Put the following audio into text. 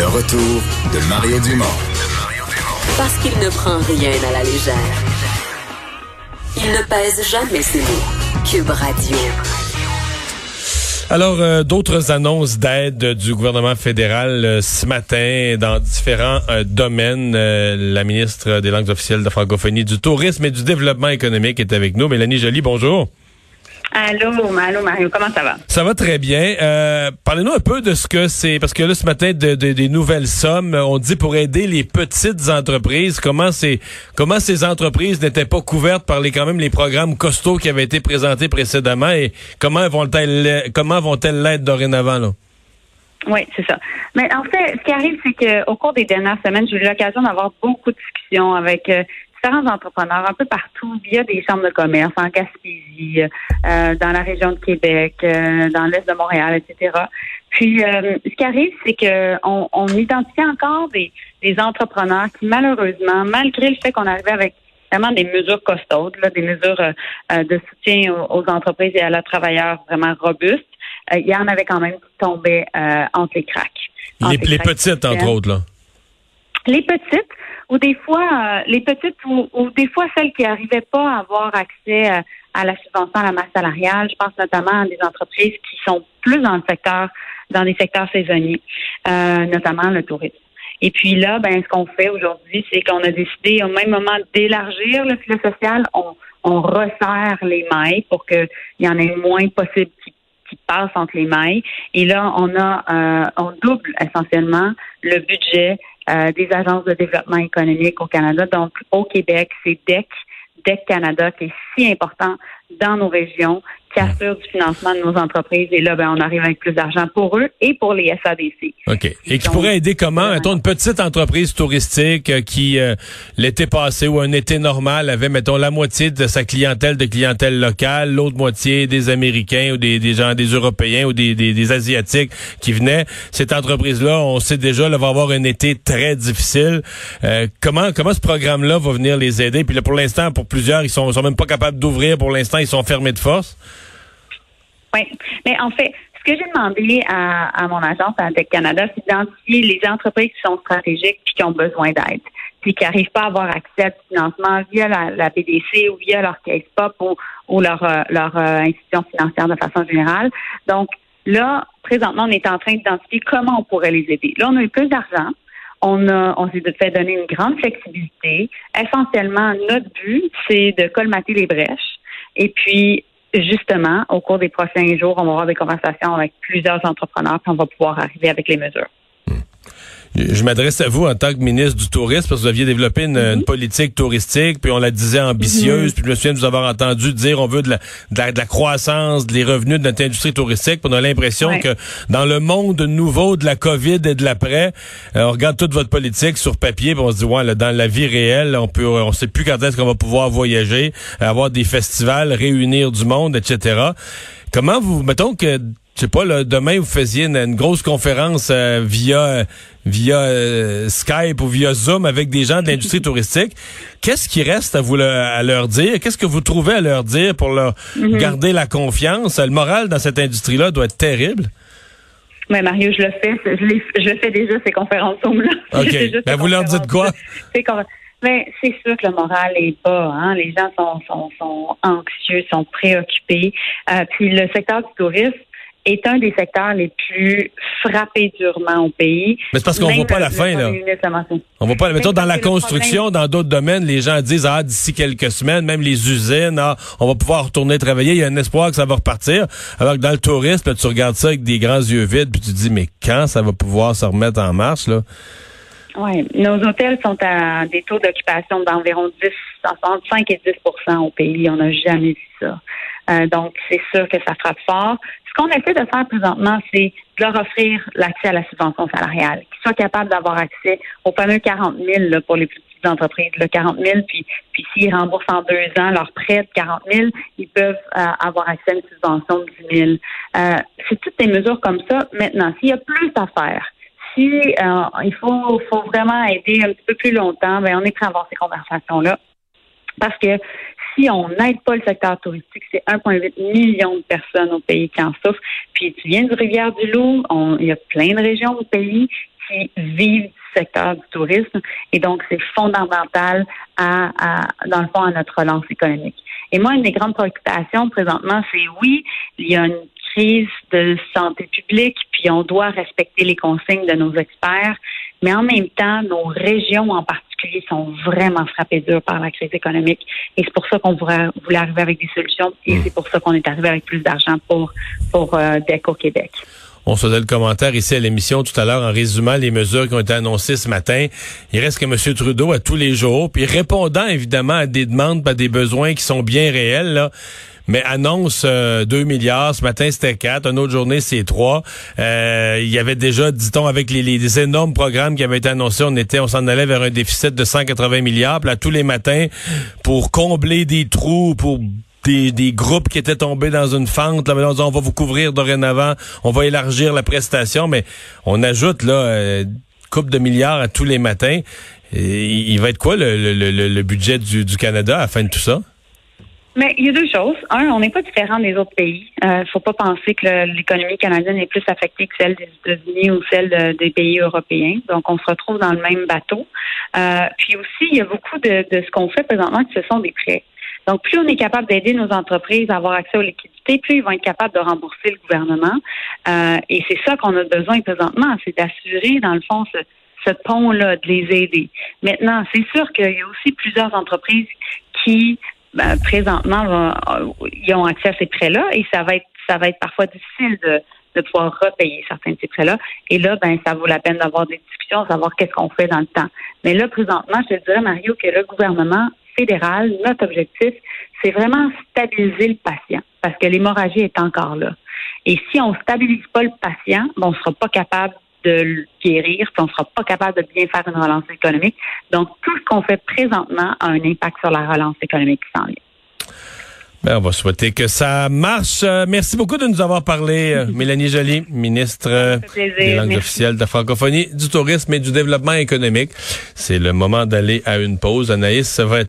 Le retour de Mario Dumont. Parce qu'il ne prend rien à la légère. Il ne pèse jamais ses mots. Cube Radio. Alors, euh, d'autres annonces d'aide du gouvernement fédéral euh, ce matin dans différents euh, domaines. la ministre des langues officielles de francophonie, du tourisme et du développement économique est avec nous. Mélanie Joly, bonjour. Allô, allô Mario, comment ça va? Ça va très bien. Euh, Parlez-nous un peu de ce que c'est, parce que là, ce matin, de, des nouvelles sommes, on dit pour aider les petites entreprises, comment c'est, comment ces entreprises n'étaient pas couvertes par les, quand même, les programmes costauds qui avaient été présentés précédemment et comment vont-elles, comment vont-elles l'être dorénavant, là? Oui, c'est ça. Mais en fait, ce qui arrive, c'est qu'au cours des dernières semaines, j'ai eu l'occasion d'avoir beaucoup de discussions avec euh, différents entrepreneurs un peu partout via des chambres de commerce en Gaspésie, euh, dans la région de Québec, euh, dans l'est de Montréal, etc. Puis, euh, ce qui arrive, c'est que on, on, identifie encore des, des, entrepreneurs qui, malheureusement, malgré le fait qu'on arrivait avec vraiment des mesures costaudes, là, des mesures de soutien aux, entreprises et à leurs travailleurs vraiment robustes, il y en avait quand même qui tombaient entre les cracks. Les, les, petites, entre autres, là. Les petites, ou des fois, euh, les petites, ou, des fois celles qui n'arrivaient pas à avoir accès euh, à la subvention à la masse salariale. Je pense notamment à des entreprises qui sont plus dans le secteur, dans les secteurs saisonniers, euh, notamment le tourisme. Et puis là, ben, ce qu'on fait aujourd'hui, c'est qu'on a décidé au même moment d'élargir le filet social. On, on resserre les mailles pour qu'il y en ait moins possible qui, qui passent entre les mailles. Et là, on a, euh, on double essentiellement le budget euh, des agences de développement économique au Canada. Donc, au Québec, c'est DEC, DEC Canada, qui est si important dans nos régions, qui assure du financement de nos entreprises. Et là, ben, on arrive avec plus d'argent pour eux et pour les SADC. OK. Et qui pourrait aider comment? Mettons, une petite entreprise touristique euh, qui, euh, l'été passé ou un été normal, avait, mettons, la moitié de sa clientèle de clientèle locale, l'autre moitié des Américains ou des, des gens, des Européens ou des, des, Asiatiques qui venaient. Cette entreprise-là, on sait déjà, elle va avoir un été très difficile. Euh, comment, comment ce programme-là va venir les aider? Puis là, pour l'instant, pour plusieurs, ils sont, sont même pas capables d'ouvrir. Pour l'instant, ils sont fermés de force. Oui, mais en fait, ce que j'ai demandé à, mon agence à Tech Canada, c'est d'identifier les entreprises qui sont stratégiques et qui ont besoin d'aide, puis qui n'arrivent pas à avoir accès à du financement via la, BDC ou via leur case pop ou, leur, euh, leur euh, institution financière de façon générale. Donc là, présentement, on est en train d'identifier comment on pourrait les aider. Là, on a eu plus d'argent. On a, on s'est fait donner une grande flexibilité. Essentiellement, notre but, c'est de colmater les brèches. Et puis, justement, au cours des prochains jours, on va avoir des conversations avec plusieurs entrepreneurs, puis on va pouvoir arriver avec les mesures. Je m'adresse à vous en tant que ministre du Tourisme, parce que vous aviez développé une, mhm. politique touristique, puis on la disait ambitieuse, mhm. puis je me souviens de vous avoir entendu dire on veut de la, de la, croissance, des revenus de notre industrie touristique, puis on a l'impression que dans le monde nouveau de la COVID et de l'après, euh, on regarde toute votre politique sur papier, puis on se dit, ouais, là, dans la vie réelle, on peut, on sait plus quand est-ce qu'on va pouvoir voyager, avoir des festivals, réunir du monde, etc. Comment vous, mettons que je sais pas, là, demain vous faisiez une, grosse conférence euh, via via euh, Skype ou via Zoom avec des gens de l'industrie touristique. Qu'est-ce qui reste à vous à leur dire? Qu'est-ce que vous trouvez à leur dire pour leur mhm. garder la confiance? Le moral dans cette industrie-là doit être terrible. Mais Mario, je le fais, je, le fais déjà ces conférences Zoom là. Ok. Ben vous leur dites quoi? mais c'est sûr que le moral est bas. Hein? Les gens sont, sont, sont anxieux, sont préoccupés. Euh, puis le secteur du tourisme, est un des secteurs les plus frappés durement au pays. Mais c'est parce qu'on voit pas la fin, là. On voit pas, mettons, dans la construction, dans d'autres domaines, les gens disent, ah, d'ici quelques semaines, même les usines, ah, on va pouvoir retourner travailler, il y a un espoir que ça va repartir. Alors que dans le tourisme, tu regardes ça avec des grands yeux vides, puis tu te dis, mais quand ça va pouvoir se remettre en marche, là? Oui, nos hôtels sont à des taux d'occupation d'environ 10, entre 5 et 10% au pays. On n'a jamais vu ça. Euh, donc, c'est sûr que ça frappe fort. Ce qu'on essaie de faire présentement, c'est de leur offrir l'accès à la subvention salariale, qu'ils soient capables d'avoir accès aux fameux 40 000 pour les plus petites entreprises, le 40 000, puis, puis s'ils remboursent en deux ans leur prêt de 40 000, ils peuvent euh, avoir accès à une subvention de 10 000. Euh, c'est toutes des mesures comme ça. Maintenant, s'il y a plus à faire, si il faut, faut vraiment aider un petit peu plus longtemps, ben on est prêt à avoir ces conversations-là. Parce que si on n'aide pas le secteur touristique, c'est 1,8 million de personnes au pays qui en souffrent. Puis tu viens du Rivière-du-Loup, il y a plein de régions au pays qui vivent du secteur du tourisme. Et donc, c'est fondamental à, à, dans le fond, à notre relance économique. Et moi, une des grandes préoccupations présentement, c'est oui, il y a une crise de santé publique, puis on doit respecter les consignes de nos experts, mais en même temps, nos régions en particulier sont vraiment frappées dur par la crise économique. Et c'est pour ça qu'on voulait, arriver avec des solutions et hmm. c'est pour ça qu'on est arrivé avec plus d'argent pour, pour euh, DEC Québec. On se faisait le commentaire ici à l'émission tout à l'heure en résumant les mesures qui ont été annoncées ce matin. Il reste que M. Trudeau à tous les jours, puis répondant évidemment à des demandes, à des besoins qui sont bien réels, là, mais annonce 2 euh, milliards. Ce matin, c'était 4. Une autre journée, c'est 3. Euh, il y avait déjà, dit-on, avec les, les, énormes programmes qui avaient été annoncés, on était, on s'en allait vers un déficit de 180 milliards. Puis là, tous les matins, pour combler des trous, pour des, des, groupes qui étaient tombés dans une fente. Là, on, on va vous couvrir dorénavant, on va élargir la prestation, mais on ajoute là euh, coupe de milliards à tous les matins. Il va être quoi le, le, le, budget du, du Canada à la fin de tout ça? Mais il y a deux choses. Un, on n'est pas différent des autres pays. Il euh, faut pas penser que l'économie canadienne est plus affectée que celle des États-Unis ou celle des pays européens. Donc, on se retrouve dans le même bateau. Euh, puis aussi, il y a beaucoup de, de ce qu'on fait présentement que ce sont des prêts. Donc, plus on est capable d'aider nos entreprises à avoir accès aux liquidités, plus ils vont être capables de rembourser le gouvernement. Euh, et c'est ça qu'on a besoin présentement, c'est d'assurer, dans le fond, ce, ce pont-là, de les aider. Maintenant, c'est sûr qu'il y a aussi plusieurs entreprises qui ben, présentement, ils ont accès à ces prêts-là et ça va être ça va être parfois difficile de, de pouvoir repayer certains de ces prêts-là. Et là, ben, ça vaut la peine d'avoir des discussions, savoir qu'est-ce qu'on fait dans le temps. Mais là, présentement, je te dirais, Mario, que le gouvernement fédéral, notre objectif, c'est vraiment stabiliser le patient parce que l'hémorragie est encore là. Et si on stabilise pas le patient, ben, on sera pas capable de le guérir, puis on ne sera pas capable de bien faire une relance économique. Donc, tout ce qu'on fait présentement a un impact sur la relance économique qui s'en vient. Ben, on va souhaiter que ça marche. Euh, merci beaucoup de nous avoir parlé, euh, Mélanie Joly, ministre euh, des langues officielles de la francophonie, du tourisme et du développement économique. C'est le moment d'aller à une pause. Anaïs, ça va être